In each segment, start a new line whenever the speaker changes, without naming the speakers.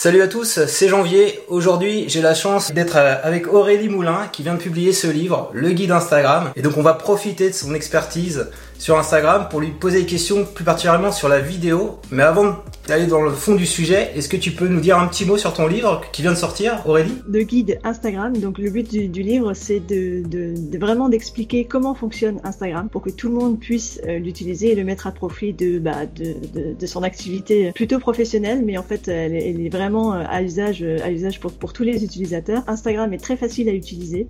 Salut à tous, c'est Janvier. Aujourd'hui, j'ai la chance d'être euh, avec Aurélie Moulin qui vient de publier ce livre, Le guide Instagram. Et donc, on va profiter de son expertise sur Instagram pour lui poser des questions plus particulièrement sur la vidéo. Mais avant d'aller dans le fond du sujet, est-ce que tu peux nous dire un petit mot sur ton livre qui vient de sortir, Aurélie?
Le guide Instagram. Donc le but du, livre, c'est de, vraiment d'expliquer comment fonctionne Instagram pour que tout le monde puisse euh, l'utiliser et le mettre à profit de, bah, de, son activité plutôt professionnelle, mais en fait, elle, est vraiment euh, à usage, à usage pour, pour tous les utilisateurs. Instagram est très facile à utiliser,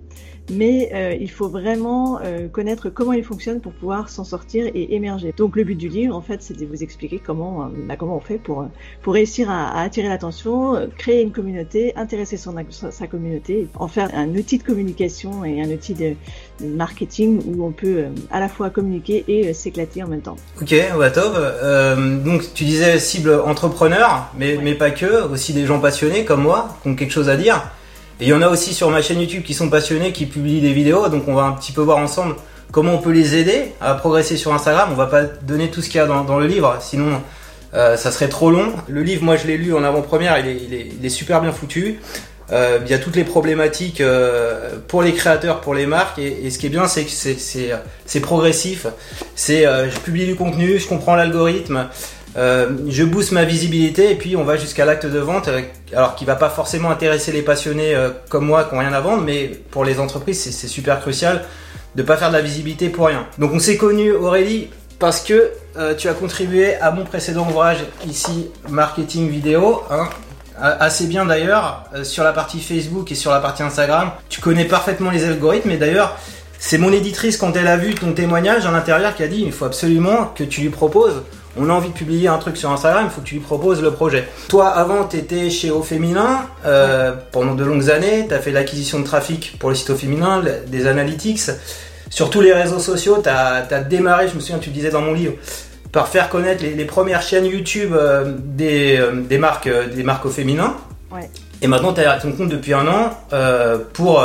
mais euh, il faut vraiment connaître comment il fonctionne pour pouvoir s'en sortir et émerger. Donc le but du livre, en fait, c'est de vous expliquer comment, euh, bah, comment on fait pour, euh, pour réussir à, attirer l'attention, euh, créer une communauté, intéresser son, sa communauté, en faire un outil de communication et un outil de, marketing où on peut à la fois communiquer et s'éclater en même temps.
Ok, bah top. donc tu disais cible entrepreneur, mais, mais pas que, aussi des gens passionnés comme moi, qui ont quelque chose à dire. Et il y en a aussi sur ma chaîne YouTube qui sont passionnés, qui publient des vidéos, donc on va un petit peu voir ensemble comment on peut les aider à progresser sur Instagram. On va pas donner tout ce qu'il y a dans, le livre, sinon euh, ça serait trop long. Le livre, moi je l'ai lu en avant-première, il est, super bien foutu. Euh, il y a toutes les problématiques euh, pour les créateurs, pour les marques, et, ce qui est bien, c'est que c'est progressif. C'est je publie du contenu, je comprends l'algorithme, je booste ma visibilité, et puis on va jusqu'à l'acte de vente, alors qui va pas forcément intéresser les passionnés comme moi qui ont rien à vendre, mais pour les entreprises, c'est super crucial de pas faire de la visibilité pour rien. Donc on s'est connu Aurélie parce que euh, tu as contribué à mon précédent ouvrage ici marketing vidéo, hein, assez bien d'ailleurs euh, sur la partie Facebook et sur la partie Instagram. Tu connais parfaitement les algorithmes et d'ailleurs c'est mon éditrice quand elle a vu ton témoignage à l'intérieur qui a dit il faut absolument que tu lui proposes on a envie de publier un truc sur Instagram, il faut que tu lui proposes le projet. Toi, avant, tu étais chez Au Féminin euh, pendant de longues années, tu as fait l'acquisition de trafic pour le site Au Féminin, des analytics. Sur tous les réseaux sociaux, tu as, démarré, je me souviens, tu disais dans mon livre, par faire connaître les, premières chaînes YouTube euh, des, euh, des, marques, des marques au féminin. Et maintenant, tu as ton compte depuis un an pour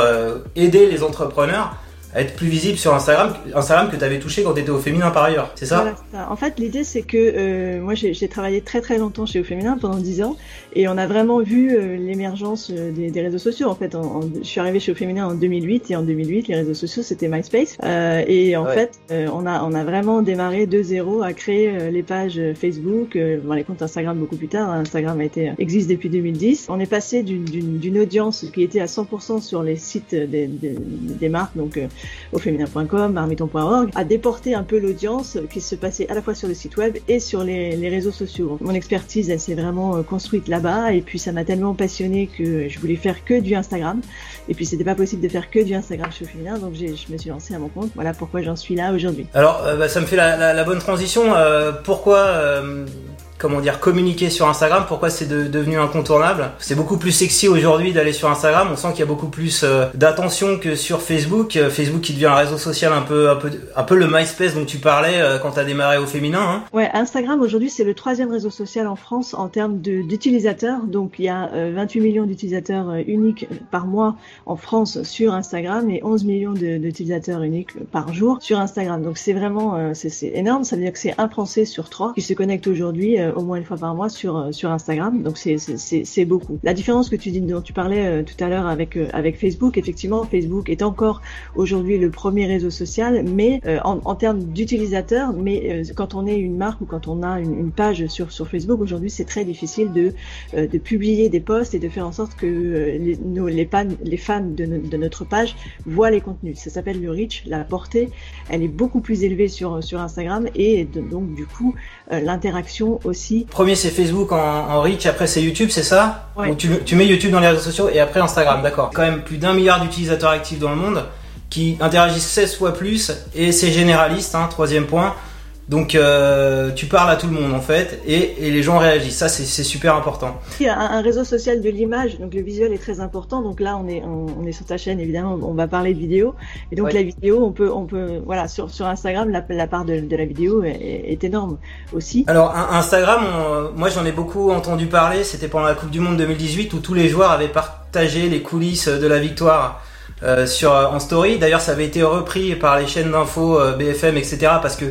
aider les entrepreneurs être plus visible sur Instagram, Instagram que tu avais touché quand tu étais au féminin par ailleurs, c'est ça,
En fait, l'idée c'est que euh, moi j'ai travaillé très très longtemps chez au féminin pendant 10 ans et on a vraiment vu euh, l'émergence euh, des, des, réseaux sociaux. En fait, je suis arrivée chez au féminin en 2008 et en 2008 les réseaux sociaux c'était MySpace euh, et en fait on a on a vraiment démarré de zéro à créer les pages Facebook, bon, les comptes Instagram beaucoup plus tard. Instagram a été existe depuis 2010. On est passé d'une audience qui était à 100% sur les sites des, des, des marques donc au féminin.com, marmiton.org, a déporté un peu l'audience qui se passait à la fois sur le site web et sur les, réseaux sociaux. Mon expertise, elle s'est vraiment euh, construite là-bas et puis ça m'a tellement passionné que je voulais faire que du Instagram. Et puis c'était pas possible de faire que du Instagram chez féminin, donc je me suis lancée à mon compte. Voilà pourquoi j'en suis là aujourd'hui.
Alors euh, bah, ça me fait la, bonne transition. Euh, pourquoi comment dire, communiquer sur Instagram, pourquoi c'est devenu incontournable. C'est beaucoup plus sexy aujourd'hui d'aller sur Instagram. On sent qu'il y a beaucoup plus euh, d'attention que sur Facebook. Euh, Facebook qui devient un réseau social un peu, un peu, un peu le MySpace dont tu parlais euh, quand tu as démarré au féminin. Hein.
Ouais, Instagram aujourd'hui c'est le troisième réseau social en France en termes d'utilisateurs. Donc il y a 28 millions d'utilisateurs uniques par mois en France sur Instagram et 11 millions d'utilisateurs uniques par jour sur Instagram. Donc c'est vraiment, c'est énorme. Ça veut dire que c'est un Français sur trois qui se connecte aujourd'hui au moins une fois par mois sur euh, sur Instagram. Donc c'est c'est beaucoup. La différence que tu dis dont tu parlais euh, tout à l'heure avec euh, avec Facebook, effectivement, Facebook est encore aujourd'hui le premier réseau social, mais en, en termes d'utilisateurs, mais quand on est une marque ou quand on a une, page sur sur Facebook aujourd'hui, c'est très difficile de de publier des posts et de faire en sorte que les nos, les, fans, les fans de, de notre page voient les contenus. Ça s'appelle le reach, la portée. Elle est beaucoup plus élevée sur sur Instagram et donc du coup l'interaction aussi
Premier c'est Facebook en, en reach, après c'est YouTube, c'est ça tu, tu, mets YouTube dans les réseaux sociaux et après Instagram, d'accord. Quand même plus d'un milliard d'utilisateurs actifs dans le monde qui interagissent 16 fois plus et c'est généraliste, hein, troisième point. Donc euh, tu parles à tout le monde en fait et, et les gens réagissent. Ça c'est super important.
Il y a un, réseau social de l'image, donc le visuel est très important. Donc là on est on, est sur ta chaîne évidemment, on va parler de vidéo et donc la vidéo on peut on peut voilà sur sur Instagram la, la part de, de, la vidéo est, est, énorme aussi.
Alors Instagram, moi j'en ai beaucoup entendu parler. C'était pendant la Coupe du Monde 2018 où tous les joueurs avaient partagé les coulisses de la victoire. Euh, sur en story. D'ailleurs, ça avait été repris par les chaînes d'infos euh, BFM, etc. Parce que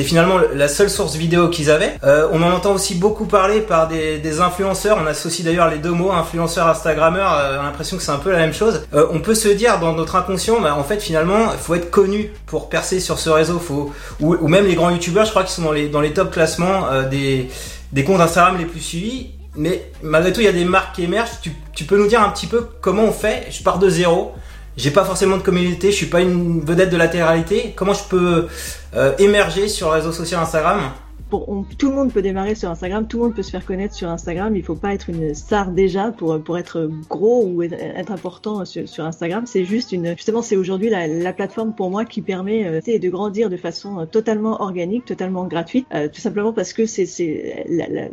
c'était finalement la seule source vidéo qu'ils avaient. Euh, on en entend aussi beaucoup parler par des, influenceurs. On associe d'ailleurs les deux mots influenceur, instagrammeur. Euh, a l'impression que c'est un peu la même chose. Euh, on peut se dire dans notre inconscient, bah, en fait finalement, il faut être connu pour percer sur ce réseau. Faut ou, même les grands youtubeurs, je crois qu'ils sont dans les dans top classements des des comptes Instagram les plus suivis. Mais malgré tout, il y a des marques qui émergent. Tu peux nous dire un petit peu comment on fait? Je pars de zéro j'ai pas forcément de communauté, je suis pas une vedette de la télé Comment je peux euh, émerger sur le réseau social Instagram?
Tout le monde peut démarrer sur Instagram, tout le monde peut se faire connaître sur Instagram. Il faut pas être une star déjà pour pour être gros ou être important sur, sur Instagram. C'est juste une justement c'est aujourd'hui la, la, plateforme pour moi qui permet euh, de grandir de façon euh, totalement organique, totalement gratuite, euh, tout simplement parce que c'est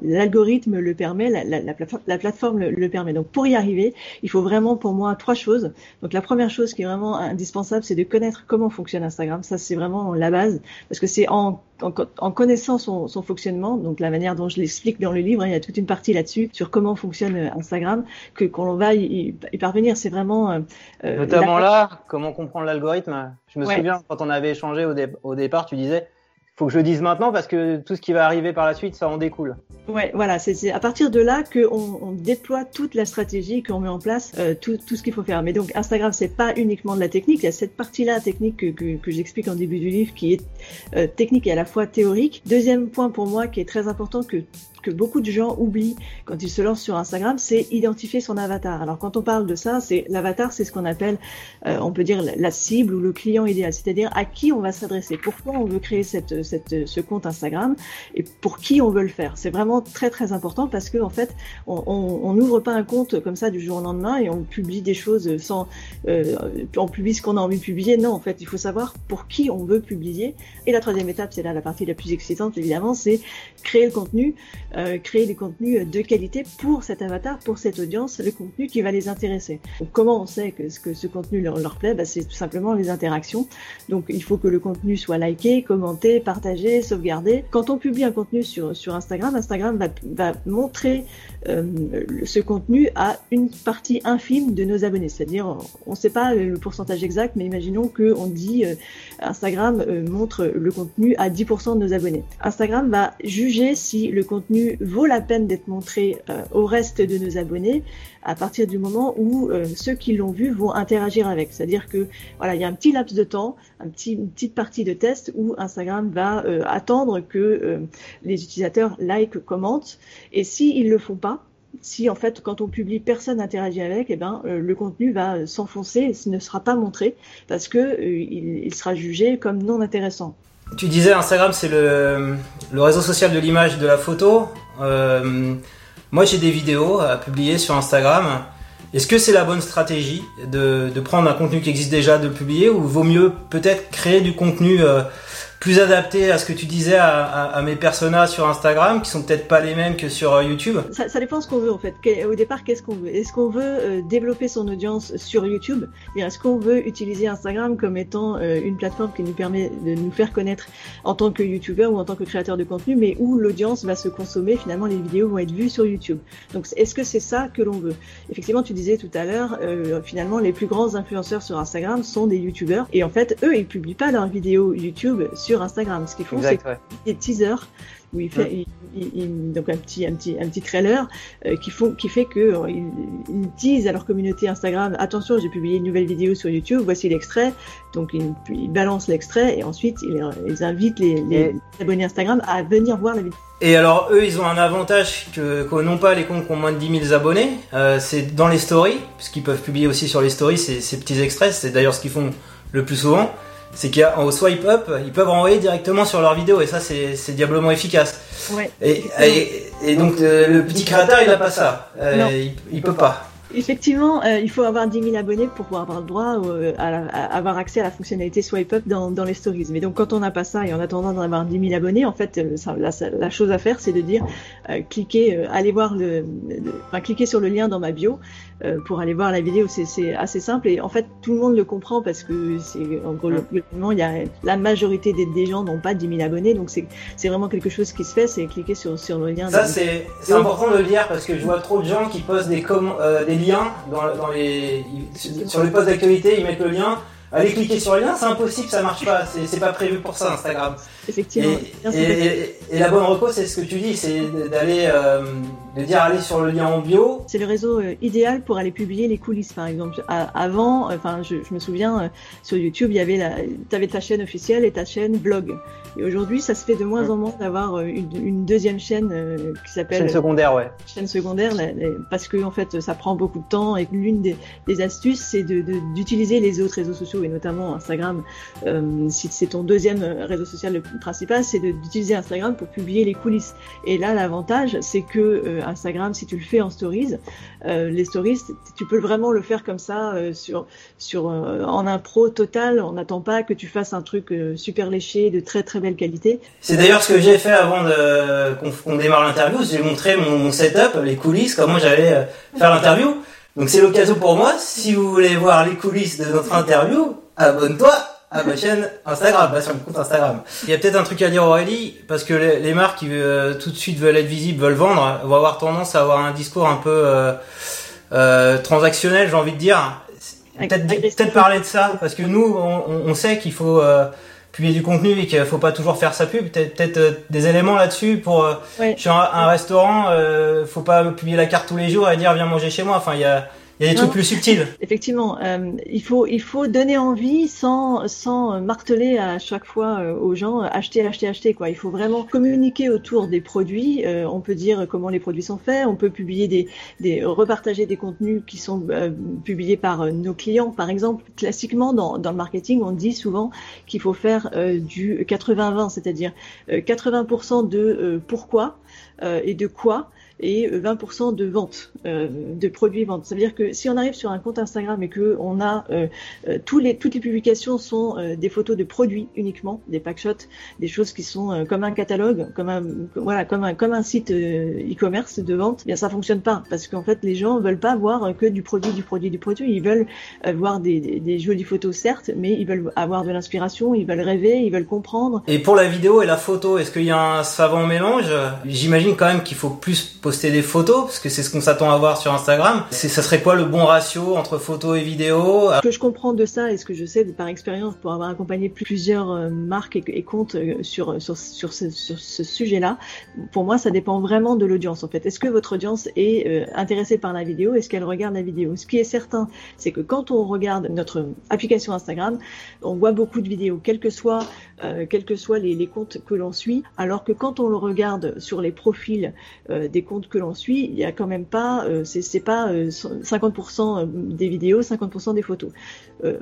l'algorithme le permet, la, la, la plateforme le, permet. Donc pour y arriver, il faut vraiment pour moi trois choses. Donc la première chose qui est vraiment indispensable, c'est de connaître comment fonctionne Instagram. Ça c'est vraiment la base parce que c'est en en, connaissant son, son, fonctionnement, donc la manière dont je l'explique dans le livre, hein, il y a toute une partie là-dessus sur comment fonctionne euh, Instagram, que qu'on va y, y, parvenir. C'est vraiment euh,
euh notamment là, comment comprendre l'algorithme. Je me souviens quand on avait échangé au, au départ, tu disais faut que je le dise maintenant parce que tout ce qui va arriver par la suite, ça en découle.
Ouais, voilà, c'est à partir de là qu'on on déploie toute la stratégie, qu'on met en place euh, tout, ce qu'il faut faire. Mais donc Instagram, c'est pas uniquement de la technique. Il y a cette partie-là technique que, que, que j'explique en début du livre, qui est euh, technique et à la fois théorique. Deuxième point pour moi, qui est très important que que beaucoup de gens oublient quand ils se lancent sur Instagram, c'est identifier son avatar. Alors quand on parle de ça, c'est l'avatar, c'est ce qu'on appelle, euh, on peut dire la cible ou le client idéal, c'est-à-dire à qui on va s'adresser, pourquoi on veut créer cette, ce compte Instagram et pour qui on veut le faire. C'est vraiment très très important parce que en fait, on n'ouvre pas un compte comme ça du jour au lendemain et on publie des choses sans, euh, on publie ce qu'on a envie de publier. Non, en fait, il faut savoir pour qui on veut publier. Et la troisième étape, c'est là la partie la plus excitante évidemment, c'est créer le contenu euh, créer des contenus de qualité pour cet avatar, pour cette audience, le contenu qui va les intéresser. Comment on sait que, ce contenu leur, plaît? Bah, C'est tout simplement les interactions. Donc il faut que le contenu soit liké, commenté, partagé, sauvegardé. Quand on publie un contenu sur, Instagram, Instagram va, montrer euh, ce contenu à une partie infime de nos abonnés. C'est-à-dire, on ne sait pas le pourcentage exact, mais imaginons qu'on dit euh, Instagram montre le contenu à 10% de nos abonnés. Instagram va juger si le vaut la peine d'être montré euh, au reste de nos abonnés à partir du moment où euh, ceux qui l'ont vu vont interagir avec. C'est-à-dire que il y a un petit laps de temps, un petit, une petite partie de test où Instagram va euh, attendre que les utilisateurs like, commentent, et s'ils ils le font pas, si en fait quand on publie personne n'interagit avec, eh ben le contenu va s'enfoncer et ne sera pas montré parce que il, sera jugé comme non intéressant.
Tu disais Instagram c'est le, le, réseau social de l'image de la photo. Euh, moi j'ai des vidéos à publier sur Instagram. Est-ce que c'est la bonne stratégie de, de, prendre un contenu qui existe déjà, de le publier, ou vaut mieux peut-être créer du contenu euh, plus adapté à ce que tu disais à, à, mes personas sur Instagram, qui sont peut-être pas les mêmes que sur euh, YouTube.
Ça, ça, dépend ce qu'on veut en fait. Au départ, qu'est-ce qu'on veut? Est-ce qu'on veut euh, développer son audience sur YouTube? Est-ce qu'on veut utiliser Instagram comme étant euh, une plateforme qui nous permet de nous faire connaître en tant que YouTuber ou en tant que créateur de contenu, mais où l'audience va se consommer Finalement, les vidéos vont être vues sur YouTube? Donc, est-ce que c'est ça que l'on veut? Effectivement, tu disais tout à l'heure, finalement, les plus grands influenceurs sur Instagram sont des YouTubers, et en fait, eux, ils publient pas leurs vidéos YouTube Instagram. Ce qu'ils font, c'est des teasers où il fait donc un petit un petit un petit trailer euh, qui font qui fait que euh, ils, disent à leur communauté Instagram. Attention j'ai publié une nouvelle vidéo sur YouTube. Voici l'extrait. Donc ils, ils balancent l'extrait et ensuite ils, invitent les, les abonnés Instagram à venir voir la vidéo.
Et alors eux ils ont un avantage que, que non pas les comptes qui ont moins de 10 000 abonnés euh, c'est dans les stories puisqu'ils peuvent publier aussi sur les stories ces, ces petits extraits. C'est d'ailleurs ce qu'ils font le plus souvent c'est qu'au swipe up, ils peuvent renvoyer directement sur leur vidéo et ça c'est diablement efficace.
Ouais,
et, et, donc euh, le petit créateur il a pas ça, euh, il, il, peut pas.
Effectivement, euh, il faut avoir 10 000 abonnés pour pouvoir avoir le droit euh, à, avoir accès à la fonctionnalité swipe up dans, dans, les stories. Mais donc quand on n'a pas ça et en attendant d'en avoir 10 000 abonnés, en fait, euh, la, la, chose à faire, c'est de dire cliquez, allez voir le, enfin cliquez sur le lien dans ma bio pour aller voir la vidéo. C'est assez simple et en fait tout le monde le comprend parce que c'est en gros il y a la majorité des, des gens n'ont pas 10 000 abonnés, donc c'est vraiment quelque chose qui se fait, c'est cliquer sur sur le lien.
Ça c'est important de le dire parce que je vois trop de gens qui postent des, des liens dans, les, sur les posts d'actualité, ils mettent le lien. Aller cliquer sur le lien, c'est impossible, ça marche pas. C'est pas prévu pour ça Instagram.
Effectivement.
Et, la bonne reco, c'est ce que tu dis, c'est d'aller, euh, de dire aller sur le lien en bio.
C'est le réseau euh, idéal pour aller publier les coulisses, par exemple. avant, enfin, je, me souviens, euh, sur YouTube, il y avait la, avais ta chaîne officielle et ta chaîne blog. Et aujourd'hui, ça se fait de moins en moins d'avoir une, deuxième chaîne qui s'appelle
chaîne secondaire, ouais.
Chaîne secondaire, parce que en fait, ça prend beaucoup de temps et l'une des, astuces, c'est d'utiliser les autres réseaux sociaux et notamment Instagram. si c'est ton deuxième réseau social le principal, c'est d'utiliser Instagram pour publier les coulisses. Et là, l'avantage, c'est que euh, Instagram, si tu le fais en stories, euh, les stories, tu peux vraiment le faire comme ça euh, sur sur en impro total. On n'attend pas que tu fasses un truc super léché de très très belle qualité.
C'est d'ailleurs ce que j'ai fait avant qu'on démarre l'interview. J'ai montré mon, mon, setup, les coulisses, comment j'allais faire l'interview. Donc c'est l'occasion pour moi, si vous voulez voir les coulisses de notre interview, abonne-toi à ma chaîne Instagram, pas sur mon compte Instagram. Il y a peut-être un truc à dire Aurélie, parce que les, marques qui euh, tout de suite veulent être visibles, veulent vendre, vont avoir tendance à avoir un discours un peu euh, euh, transactionnel, j'ai envie de dire. Peut-être peut parler de ça, parce que nous, on, on sait qu'il faut publier du contenu et qu'il faut pas toujours faire sa pub. Peut-être peut des éléments là-dessus pour sur un, un restaurant, faut pas publier la carte tous les jours et dire viens manger chez moi. Enfin, il y a il y a des trucs plus subtils.
Effectivement, euh, il faut il faut donner envie sans sans marteler à chaque fois euh, aux gens euh, acheter acheter acheter quoi. Il faut vraiment communiquer autour des produits. Euh, on peut dire comment les produits sont faits. On peut publier des des repartager des contenus qui sont publiés par nos clients par exemple. Classiquement dans dans le marketing, on dit souvent qu'il faut faire du 80-20, c'est-à-dire 80% de pourquoi et de quoi et 20% de vente, euh, de produits ventes. Ça veut dire que si on arrive sur un compte Instagram et que on a euh, euh, tous les, toutes les publications sont des photos de produits uniquement, des packshots, des choses qui sont comme un catalogue, comme un voilà, comme un comme un site e-commerce de vente, eh bien ça fonctionne pas parce qu'en fait les gens veulent pas voir que du produit, du produit, du produit. Ils veulent voir des, des, des jolies photos certes, mais ils veulent avoir de l'inspiration, ils veulent rêver, ils veulent comprendre.
Et pour la vidéo et la photo, est-ce qu'il y a un savant mélange? J'imagine quand même qu'il faut plus poster des photos parce que c'est ce qu'on s'attend à voir sur Instagram. C'est ça serait quoi le bon ratio entre photos et vidéos
Ce que je comprends de ça et ce que je sais par expérience pour avoir accompagné plusieurs euh, marques et, comptes euh, sur sur sur ce, sujet-là, pour moi ça dépend vraiment de l'audience en fait. Est-ce que votre audience est euh, intéressée par la vidéo? Est-ce qu'elle regarde la vidéo? Ce qui est certain, c'est que quand on regarde notre application Instagram, on voit beaucoup de vidéos, quels que soient euh, les, comptes que l'on suit, alors que quand on le regarde sur les profils euh, des comptes que l'on suit, il y a quand même pas, euh, c'est pas 50% euh, des vidéos, 50% des photos.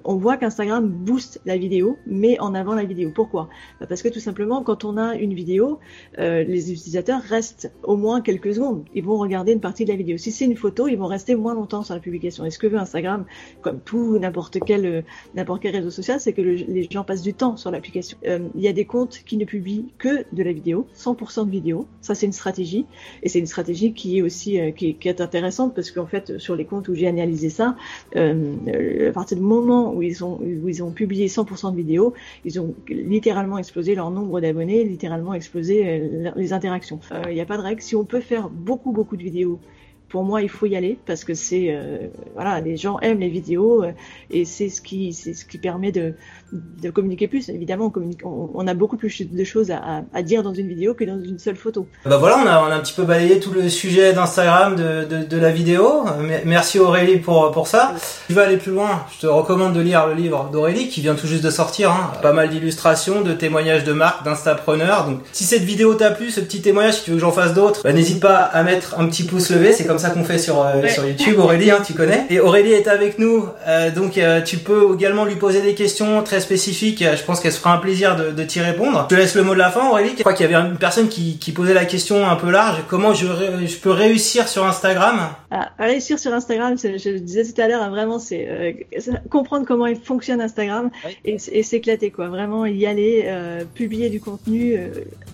On voit qu'Instagram booste la vidéo, met en avant la vidéo. Pourquoi? Bah, Parce que tout simplement, quand on a une vidéo, les utilisateurs restent au moins quelques secondes. Ils vont regarder une partie de la vidéo. Si c'est une photo, ils vont rester moins longtemps sur la publication. Et ce que veut Instagram, comme tout n'importe quel n'importe quel réseau social, c'est que les gens passent du temps sur l'application. Euh, il y a des comptes qui ne publient que de la vidéo, 100% de vidéo. Ça, c'est une stratégie. Et c'est une stratégie qui est aussi euh, qui, est intéressante parce qu'en fait, sur les comptes où j'ai analysé ça, euh, à partir du moment où ils ont où ils ont publié 100% de vidéos, ils ont littéralement explosé leur nombre d'abonnés, littéralement explosé les interactions. Il n'y a pas de règle. Si on peut faire beaucoup beaucoup de vidéos pour moi, il faut y aller parce que c'est euh, voilà, les gens aiment les vidéos euh, et c'est ce qui c'est ce qui permet de, de communiquer plus. Évidemment, on, communique, on, a beaucoup plus de choses à, à, dire dans une vidéo que dans une seule photo.
Bah voilà, on a, on a un petit peu balayé tout le sujet d'Instagram de, de, de, la vidéo. Merci Aurélie pour pour ça. Tu vas aller plus loin. Je te recommande de lire le livre d'Aurélie qui vient tout juste de sortir. Hein. Pas mal d'illustrations, de témoignages de marques, d'instapreneurs. Donc, si cette vidéo t'a plu, ce petit témoignage, si tu veux que j'en fasse d'autres, bah, n'hésite pas à mettre un petit pouce levé. C'est comme ça qu'on fait sur, euh, sur YouTube. Aurélie, hein, tu connais. Et Aurélie est avec nous, euh, donc euh, tu peux également lui poser des questions très spécifiques. Je pense qu'elle se fera un plaisir de, de t'y répondre. Je te laisse le mot de la fin, Aurélie. Je crois qu'il y avait une personne qui, qui posait la question un peu large. Comment je, je peux réussir sur Instagram?
Ah, Réussir sur Instagram, je le disais tout à l'heure, hein, vraiment, c'est comprendre comment il fonctionne Instagram et, et s'éclater, quoi. Vraiment y aller, publier du contenu.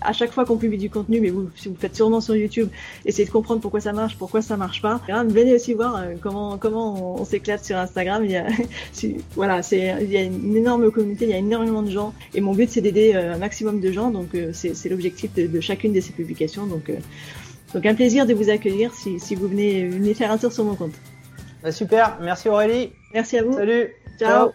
à chaque fois qu'on publie du contenu, mais vous, si vous faites sûrement sur YouTube, essayez de comprendre pourquoi ça marche, pourquoi ça marche pas. Venez aussi voir euh, comment comment on, s'éclate sur Instagram. Il y a voilà, c'est il y a une énorme communauté, il y a énormément de gens et mon but c'est d'aider euh, un maximum de gens. Donc euh, c'est l'objectif de, chacune de ces publications. Donc donc un plaisir de vous accueillir si, si vous venez, venez faire un tour sur mon compte.
Bah, super, merci Aurélie.
Merci à vous.
Salut.
Ciao.